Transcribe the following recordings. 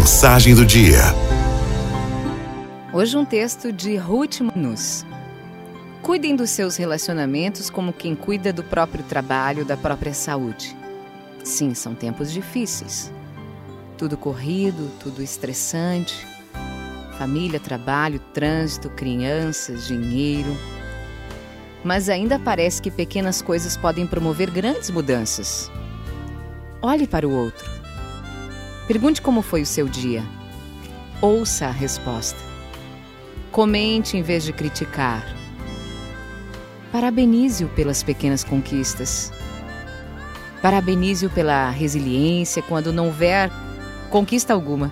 Mensagem do dia. Hoje um texto de Ruth Manus. Cuidem dos seus relacionamentos como quem cuida do próprio trabalho, da própria saúde. Sim, são tempos difíceis. Tudo corrido, tudo estressante. Família, trabalho, trânsito, crianças, dinheiro. Mas ainda parece que pequenas coisas podem promover grandes mudanças. Olhe para o outro. Pergunte como foi o seu dia. Ouça a resposta. Comente em vez de criticar. Parabenize-o pelas pequenas conquistas. Parabenize-o pela resiliência quando não houver conquista alguma.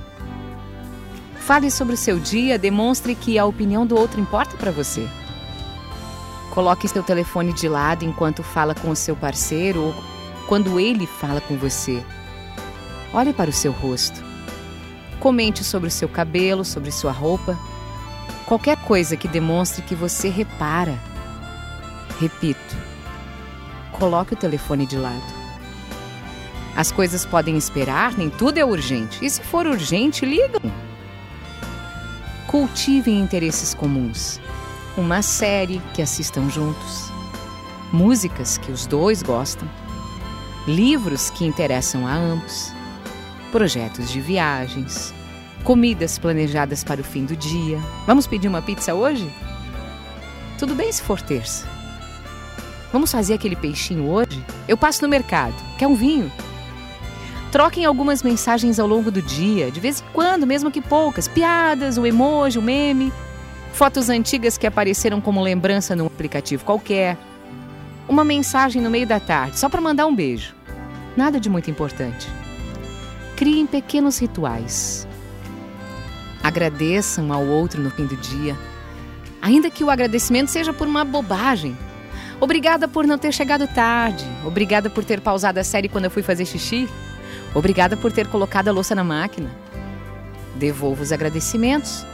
Fale sobre o seu dia, demonstre que a opinião do outro importa para você. Coloque seu telefone de lado enquanto fala com o seu parceiro ou quando ele fala com você. Olhe para o seu rosto. Comente sobre o seu cabelo, sobre sua roupa. Qualquer coisa que demonstre que você repara. Repito, coloque o telefone de lado. As coisas podem esperar, nem tudo é urgente. E se for urgente, ligam. Cultivem interesses comuns. Uma série que assistam juntos. Músicas que os dois gostam. Livros que interessam a ambos projetos de viagens, comidas planejadas para o fim do dia. Vamos pedir uma pizza hoje? Tudo bem se for terça. Vamos fazer aquele peixinho hoje? Eu passo no mercado. Quer um vinho? Troquem algumas mensagens ao longo do dia, de vez em quando, mesmo que poucas. Piadas, o emoji, o meme. Fotos antigas que apareceram como lembrança num aplicativo qualquer. Uma mensagem no meio da tarde, só para mandar um beijo. Nada de muito importante. Criem pequenos rituais. Agradeçam ao outro no fim do dia, ainda que o agradecimento seja por uma bobagem. Obrigada por não ter chegado tarde. Obrigada por ter pausado a série quando eu fui fazer xixi. Obrigada por ter colocado a louça na máquina. Devolvo os agradecimentos.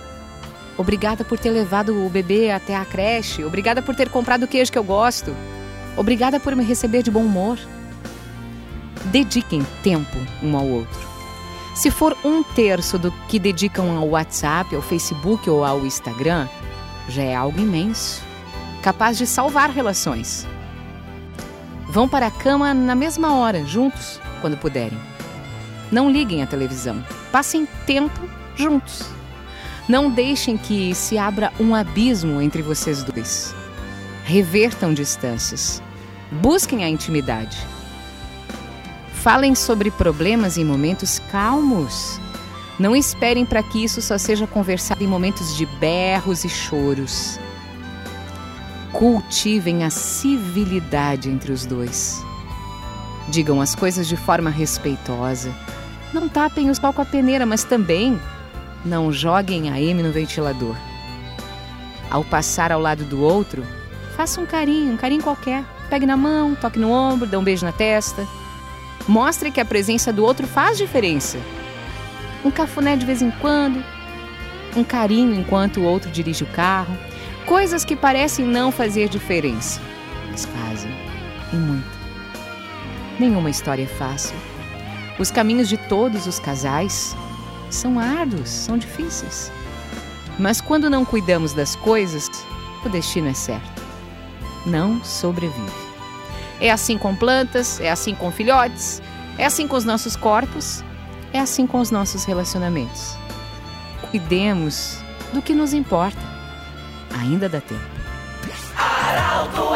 Obrigada por ter levado o bebê até a creche. Obrigada por ter comprado o queijo que eu gosto. Obrigada por me receber de bom humor. Dediquem tempo um ao outro. Se for um terço do que dedicam ao WhatsApp, ao Facebook ou ao Instagram, já é algo imenso, capaz de salvar relações. Vão para a cama na mesma hora, juntos, quando puderem. Não liguem a televisão. Passem tempo juntos. Não deixem que se abra um abismo entre vocês dois. Revertam distâncias. Busquem a intimidade. Falem sobre problemas em momentos calmos. Não esperem para que isso só seja conversado em momentos de berros e choros. Cultivem a civilidade entre os dois. Digam as coisas de forma respeitosa. Não tapem o sol com a peneira, mas também não joguem a M no ventilador. Ao passar ao lado do outro, faça um carinho, um carinho qualquer. Pegue na mão, toque no ombro, dê um beijo na testa. Mostre que a presença do outro faz diferença. Um cafuné de vez em quando, um carinho enquanto o outro dirige o carro, coisas que parecem não fazer diferença, mas fazem e muito. Nenhuma história é fácil. Os caminhos de todos os casais são árduos, são difíceis. Mas quando não cuidamos das coisas, o destino é certo. Não sobrevive. É assim com plantas, é assim com filhotes, é assim com os nossos corpos, é assim com os nossos relacionamentos. Cuidemos do que nos importa. Ainda dá tempo. Aralto